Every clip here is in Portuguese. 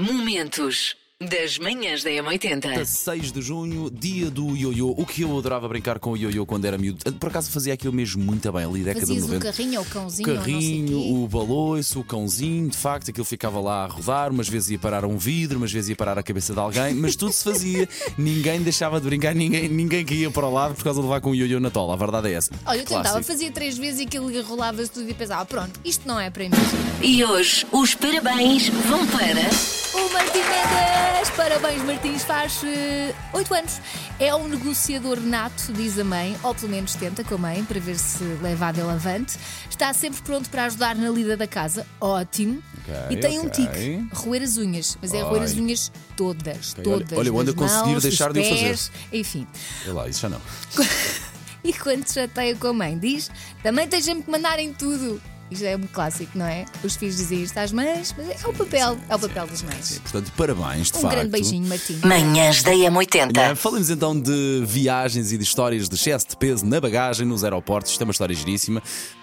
Momentos das manhãs da M80. 6 de junho, dia do ioiô. O que eu adorava brincar com o ioiô quando era miúdo. Por acaso fazia aquilo mesmo muito bem, ali década de Fazias o 90. carrinho ou o cãozinho, O ou não sei carrinho, o baloiço, o cãozinho, de facto, aquilo ficava lá a rodar, umas vezes ia parar um vidro, umas vezes ia parar a cabeça de alguém, mas tudo se fazia. ninguém deixava de brincar, ninguém, ninguém caía para o lado por causa de levar com o ioiô na tola. A verdade é essa. Olha, eu tentava, Clássico. fazia três vezes e aquilo rolava-se tudo e pensava, pronto, isto não é para mim. E hoje os parabéns vão para. O Martim Mendes! Parabéns, Martins, faz eh, oito anos. É um negociador nato, diz a mãe, ou pelo menos tenta com a mãe, para ver se leva a avante. Está sempre pronto para ajudar na lida da casa, ótimo. Ok, e tem um ok. tique, roer as unhas, mas é roer as Ai. unhas todas, Ok, olha- todas. olha, onde das eu conseguir mãos, deixar de o fazer. Enfim. Olha lá, isso já não. E quando chateia com a mãe, diz: também tens sempre que mandar em tudo. Isto é um clássico, não é? Os filhos dizem isto às mães, mas é o papel, é o papel das mães. Portanto, parabéns, de Um facto. grande beijinho, Martim. Manhãs da Né? M80. Falemos então de viagens e de histórias de excesso de peso na bagagem nos aeroportos. Isto é uma história giríssima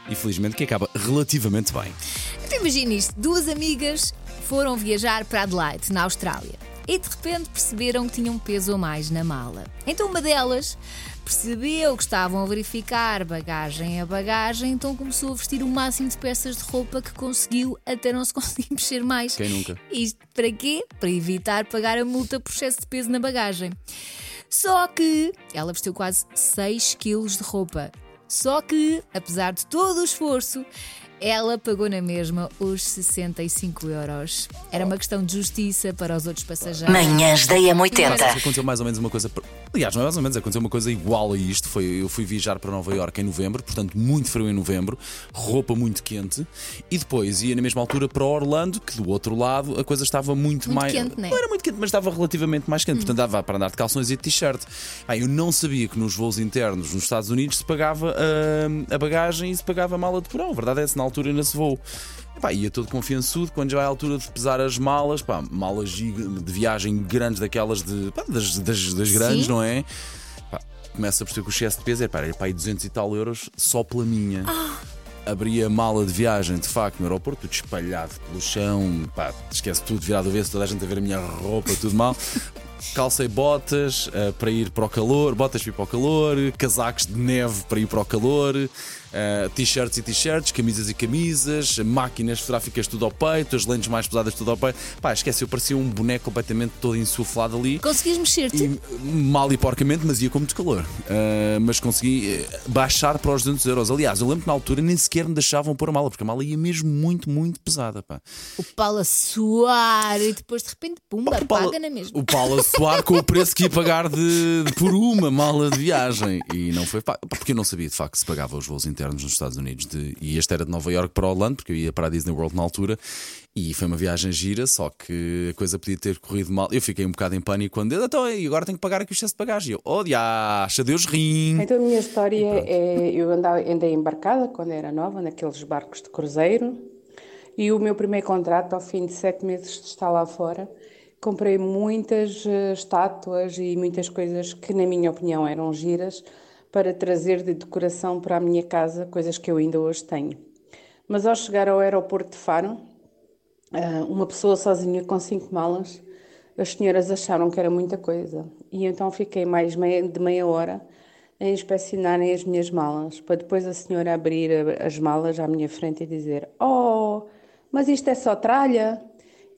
e felizmente que acaba relativamente bem. Então imagina isto: duas amigas foram viajar para Adelaide, na Austrália, e de repente perceberam que tinham peso a mais na mala. Então uma delas percebeu que estavam a verificar bagagem a bagagem, então começou a vestir o máximo de peças de roupa que conseguiu até não se conseguir mexer mais. Quem nunca? Isto para quê? Para evitar pagar a multa por excesso de peso na bagagem. Só que ela vestiu quase 6 quilos de roupa. Só que, apesar de todo o esforço, ela pagou na mesma os 65 euros. Era uma questão de justiça para os outros passageiros. Manhãs da Mas M80. aconteceu mais ou menos uma coisa. Aliás, não é mais ou menos, aconteceu uma coisa igual a isto. Foi, eu fui viajar para Nova Iorque em novembro, portanto, muito frio em novembro, roupa muito quente, e depois ia na mesma altura para Orlando, que do outro lado a coisa estava muito, Muito mais. quente, né? Não era muito quente, mas estava relativamente mais quente, portanto dava para andar de calções e de t-shirt. Ah, eu não sabia que nos voos internos nos Estados Unidos se pagava ah, a bagagem e se pagava a mala de porão. A verdade é que na altura nesse voo. Pá, ia todo confiançudo quando já é a altura de pesar as malas, pá, malas de viagem grandes daquelas de, pá, das, das, das grandes, Sim. não é? Pá, começa a perceber que o excesso de peso é, pá, era pá, aí 200 e tal euros só pela minha. Abri a mala de viagem, de facto, no aeroporto, tudo espalhado pelo chão, pá, esquece tudo, virado do avesso, toda a gente a ver a minha roupa, tudo mal. Calcei botas eh, para ir para o calor, botas para ir para o calor, casacos de neve para ir para o calor, eh, t-shirts e t-shirts, camisas e camisas, máquinas fotográficas tudo ao peito, as lentes mais pesadas tudo ao peito. Pá, esquece, eu parecia um boneco completamente todo insuflado ali. Conseguis mexer-te? Mal e porcamente, mas ia com muito calor. Ah, mas consegui eh, baixar para os 200 euros. Aliás, eu lembro que na altura nem sequer me deixavam pôr a mala, porque a mala ia mesmo muito, muito pesada. Pá. O Paulo a suar e depois de repente, pumba, paga na mesma. O Paulo a soar com o preço que ia pagar de, de- por uma mala de viagem. E não foi pá, porque eu não sabia de facto se pagava os voos internos nos Estados Unidos. De, e este era de Nova York para Orlando, porque eu ia para a Disney World na altura. E foi uma viagem gira, só que a coisa podia ter corrido mal. Eu fiquei um bocado em pânico quando. Então, e agora tenho que pagar aqui o excesso de bagagem. E eu, oh, diacha, Deus rim. Então a minha história é, eu andava, andei embarcada quando era nova, naqueles barcos de cruzeiro, e o meu primeiro contrato, ao fim de sete meses de estar lá fora, comprei muitas eh, estátuas e muitas coisas que, na minha opinião, eram giras para trazer de decoração para a minha casa, coisas que eu ainda hoje tenho. Mas ao chegar ao aeroporto de Faro, ah, uma pessoa sozinha com cinco malas, as senhoras acharam que era muita coisa. E então fiquei mais de meia hora a inspecionarem as minhas malas, para depois a senhora abrir as malas à minha frente e dizer: Oh, mas isto é só tralha?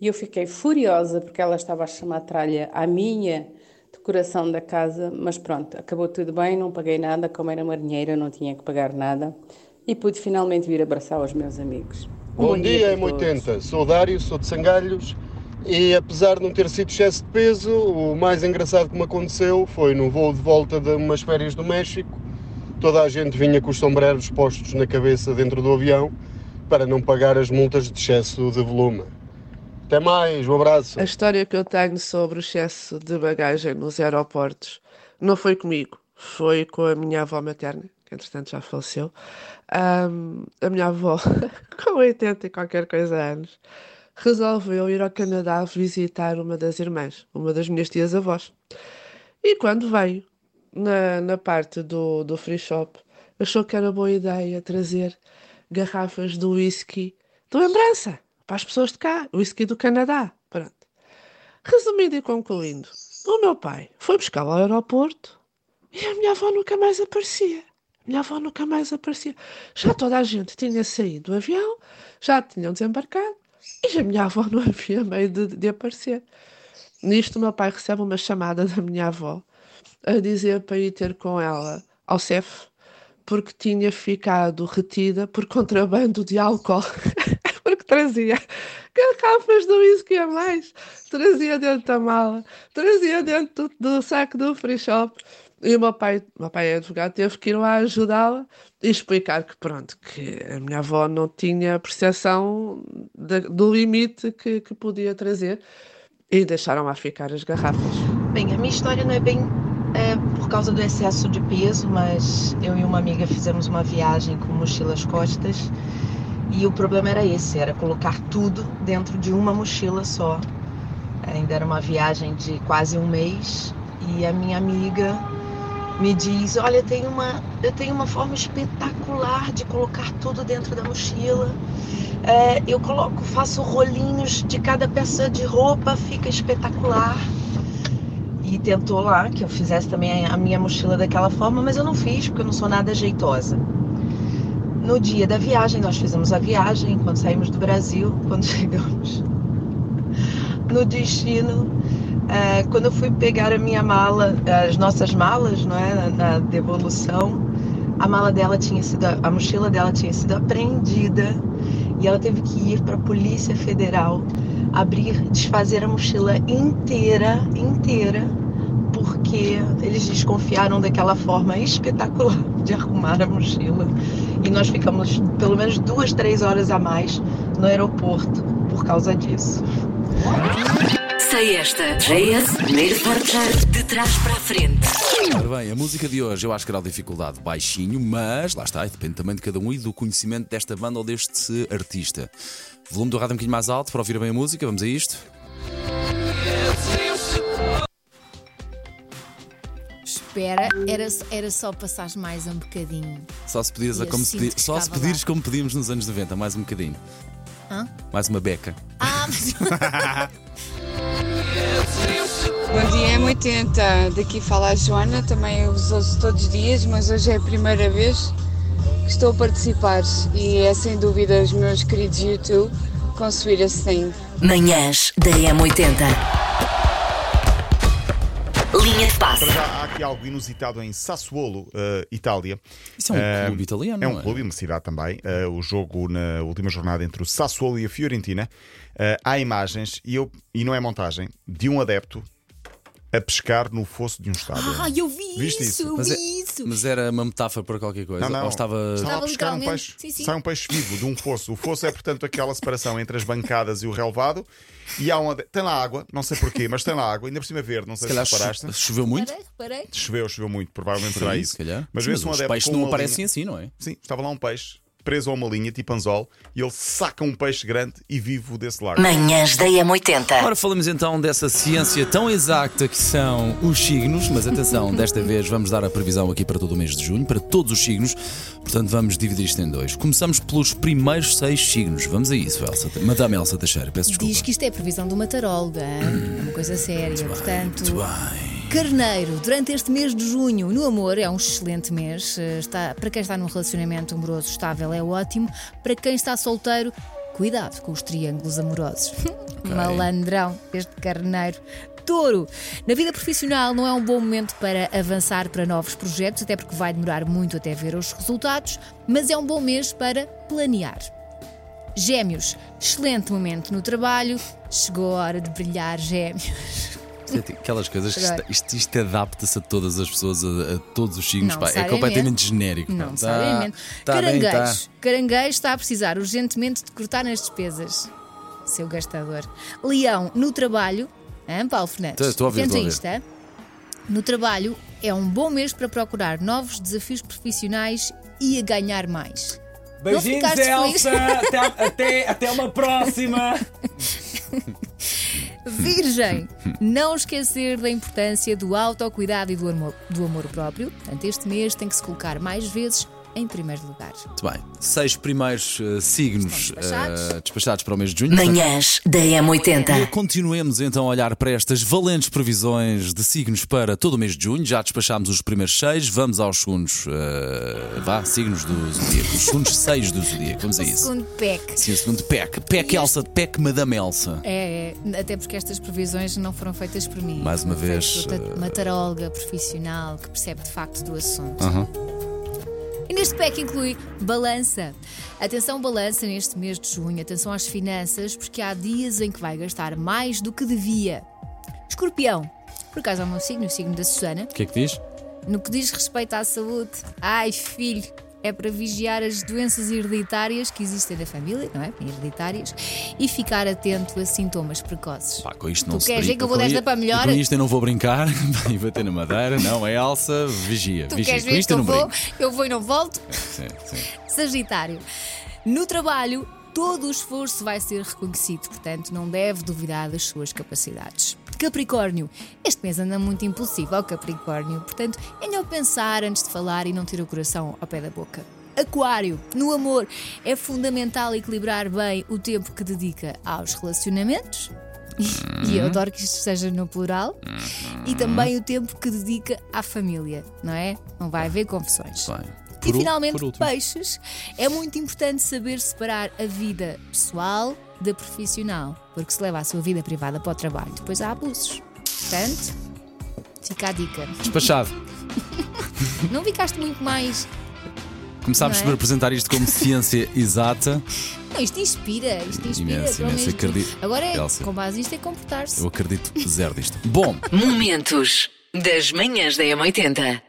E eu fiquei furiosa porque ela estava a chamar tralha à minha decoração da casa, mas pronto, acabou tudo bem, não paguei nada, como era marinheira, não tinha que pagar nada e pude finalmente vir abraçar os meus amigos. Um Bom dia, todos. M80. Sou Dário, sou de Sangalhos e apesar de não ter sido excesso de peso, o mais engraçado que me aconteceu foi no voo de volta de umas férias do México. Toda a gente vinha com os sombreros postos na cabeça dentro do avião para não pagar as multas de excesso de volume. Até mais, um abraço. A história que eu tenho sobre o excesso de bagagem nos aeroportos não foi comigo, foi com a minha avó materna, que entretanto já faleceu. Ahm, a minha avó, com 80 e qualquer coisa anos, resolveu ir ao Canadá visitar uma das irmãs, uma das minhas tias-avós. E quando veio na, na parte do, do free shop, achou que era boa ideia trazer garrafas do whisky de lembrança para as pessoas de cá, whisky do Canadá. Pronto. Resumindo e concluindo, o meu pai foi buscar ao aeroporto e a minha avó nunca mais aparecia. A minha avó nunca mais aparecia. Já toda a gente tinha saído do avião, já tinham desembarcado e a minha avó não havia meio de, de aparecer. Nisto, o meu pai recebe uma chamada da minha avó a dizer para ir ter com ela ao CEF porque tinha ficado retida por contrabando de álcool. trazia. Garrafas do whisky a mais, trazia dentro da mala, trazia dentro do, do saco do free shop. E o meu pai, meu pai é advogado, teve que ir lá ajudá-la e explicar que, pronto, que a minha avó não tinha percepção de, do limite que, que podia trazer. E deixaram lá ficar as garrafas. Bem, a minha história não é bem é, por causa do excesso de peso, mas eu e uma amiga fizemos uma viagem com mochilas costas e o problema era esse, era colocar tudo dentro de uma mochila só. Ainda era uma viagem de quase um mês e a minha amiga me diz, olha, tem uma, eu tenho uma forma espetacular de colocar tudo dentro da mochila. É, eu coloco, faço rolinhos de cada peça de roupa, fica espetacular. E tentou lá que eu fizesse também a minha mochila daquela forma, mas eu não fiz porque eu não sou nada jeitosa. No dia da viagem, nós fizemos a viagem quando saímos do Brasil, quando chegamos no destino, é, quando eu fui pegar a minha mala, as nossas malas, não é, na, na devolução, a mala dela tinha sido, a mochila dela tinha sido apreendida e ela teve que ir para a Polícia Federal abrir, desfazer a mochila inteira, inteira, porque eles desconfiaram daquela forma espetacular de arrumar a mochila. E nós ficamos pelo menos duas, três horas a mais no aeroporto por causa disso. Sei esta. JS, primeiro portar de trás para a frente. Ora bem, a música de hoje eu acho que era de dificuldade baixinho, mas lá está, depende também de cada um e do conhecimento desta banda ou deste artista. Volume do rádio um bocadinho mais alto para ouvir bem a música, vamos a isto. Espera, era, era só passares mais um bocadinho. Só se pedires, como assim se, pedi- que só se pedires lá. como pedíamos nos anos 90, mais um bocadinho. Hã? Mais uma beca. Ah. Bom dia, M80. Daqui fala a Joana. Também eu os ouço todos os dias, mas hoje é a primeira vez que estou a participar. E é sem dúvida os meus queridos YouTube com Thing. Manhãs da M80. Linha de passe. Para já há aqui algo inusitado em Sassuolo, eh, Itália. Isso é um Eh, clube italiano, É um é? clube, uma cidade também. Eh, o jogo na última jornada entre o Sassuolo e a Fiorentina. Há imagens, e, eu, e não é montagem, de um adepto a pescar no fosso de um estádio. ah, eu vi Viste isso, isso? eu Mas, vi é- isso. Mas era uma metáfora para qualquer coisa? Não, não. Ou estava. Estava a pescar um peixe. sim, sim. Sai um peixe vivo de um fosso. O fosso é, portanto, aquela separação entre as bancadas e o relevado. E há um ade- Tem lá água, não sei porquê, mas tem lá água, ainda por cima verde, não Se sei calhar se reparaste. cho- choveu muito? Reparei, reparei. Choveu, choveu muito, provavelmente Por será aí, isso. se calhar. Mas vê-se um os adepto peixes com não uma aparecem linha- assim, não é? Sim, estava lá um peixe preso a uma linha, tipo anzol, e ele saca um peixe grande e vivo desse lago. Manhãs da M80. Ora, falamos então dessa ciência tão exata que são os signos, mas atenção, desta vez vamos dar a previsão aqui para todo o mês de junho, para todos os signos, portanto vamos dividir isto em dois. Começamos pelos primeiros seis signos. Vamos a isso, Elsa. Madame Elsa Teixeira, peço desculpa. Diz que isto é previsão de uma taróloga, é uma coisa séria. Portanto, Muito bem. Carneiro, durante este mês de junho, no amor, é um excelente mês. Eh, Está, para quem está num relacionamento amoroso estável, é ótimo. Para quem está solteiro, cuidado com os triângulos amorosos. Malandrão, este carneiro. Touro, na vida profissional não é um bom momento para avançar para novos projetos, até porque vai demorar muito até ver os resultados, mas é um bom mês para planear. Gêmeos, excelente momento no trabalho. Chegou a hora de brilhar, Gêmeos. É Aquelas coisas que isto, isto, isto adapta-se a todas as pessoas, a, a todos os signos. Não pá, é completamente genérico. Não. Tá, tá bem, Caranguejo. tá. Caranguejo está a precisar urgentemente de cortar nas despesas. Seu gastador. Leão, no trabalho. Hã, Paulo Fernandes? Tô a ouvir, Atento tô a a ouvir. isto? No trabalho é um bom mês para procurar novos desafios profissionais e a ganhar mais. Beijinhos? Elsa! Até, até, até uma próxima! Virgem, não esquecer da importância do autocuidado e do amor, do amor próprio. Portanto, este mês tem que se colocar mais vezes em primeiro lugar. Muito bem. Seis primeiros eh, signos despachados. eh, despachados para o mês de junho. Manhãs da E M80. Continuemos então a olhar para estas valentes previsões de signos para todo o mês de junho. Já despachámos os primeiros seis, vamos aos segundos. eh, vá, signos do zodíaco. Os segundos seis do zodíaco. Vamos a O isso. segundo PEC. Sim, o segundo PEC. PEC Elsa, PEC Madame Elsa. É, é, até porque estas previsões não foram feitas por mim. Mais uma vez, uma taróloga profissional que percebe de facto do assunto. Aham. E neste PEC inclui balança. Atenção, balança neste mês de junho. Atenção às finanças, porque há dias em que vai gastar mais do que devia. Escorpião. Por acaso é o meu signo, o signo da Susana. O que é que diz? No que diz respeito à saúde, ai filho, é para vigiar as doenças hereditárias que existem na família, não é? Hereditárias, e ficar atento a sintomas precoces. Pá, com isto não Tu se queres brinca. que eu vou Com desta para melhor? Com isto eu não vou brincar e bater na madeira. Não, é Elsa, vigia. Tu vigia. queres Com ver isto que eu eu não vou, brinco. eu vou e não volto? Sim, sim. Sagitário. No trabalho, todo o esforço vai ser reconhecido, portanto, não deve duvidar das suas capacidades. Capricórnio. Este mês anda muito impulsivo ao Capricórnio, portanto, é melhor pensar antes de falar e não ter o coração ao pé da boca. Aquário. No amor, é fundamental equilibrar bem o tempo que dedica aos relacionamentos. E eu adoro que isto seja no plural. E também o tempo que dedica à família, não é? Não vai haver confusões. Bem, por ul- finalmente, peixes. É muito importante saber separar a vida pessoal da profissional, porque se leva a sua vida privada para o trabalho, depois há abusos. Portanto, fica a dica. Despachado. Não ficaste muito mais. Começámos é? por apresentar isto como ciência exata. Não, isto inspira, isto inspira. Imenso, imenso, acredito. Agora, é, Elsa. com base nisto, é comportar-se. Eu acredito zero disto. Bom, Momentos das manhãs da M80.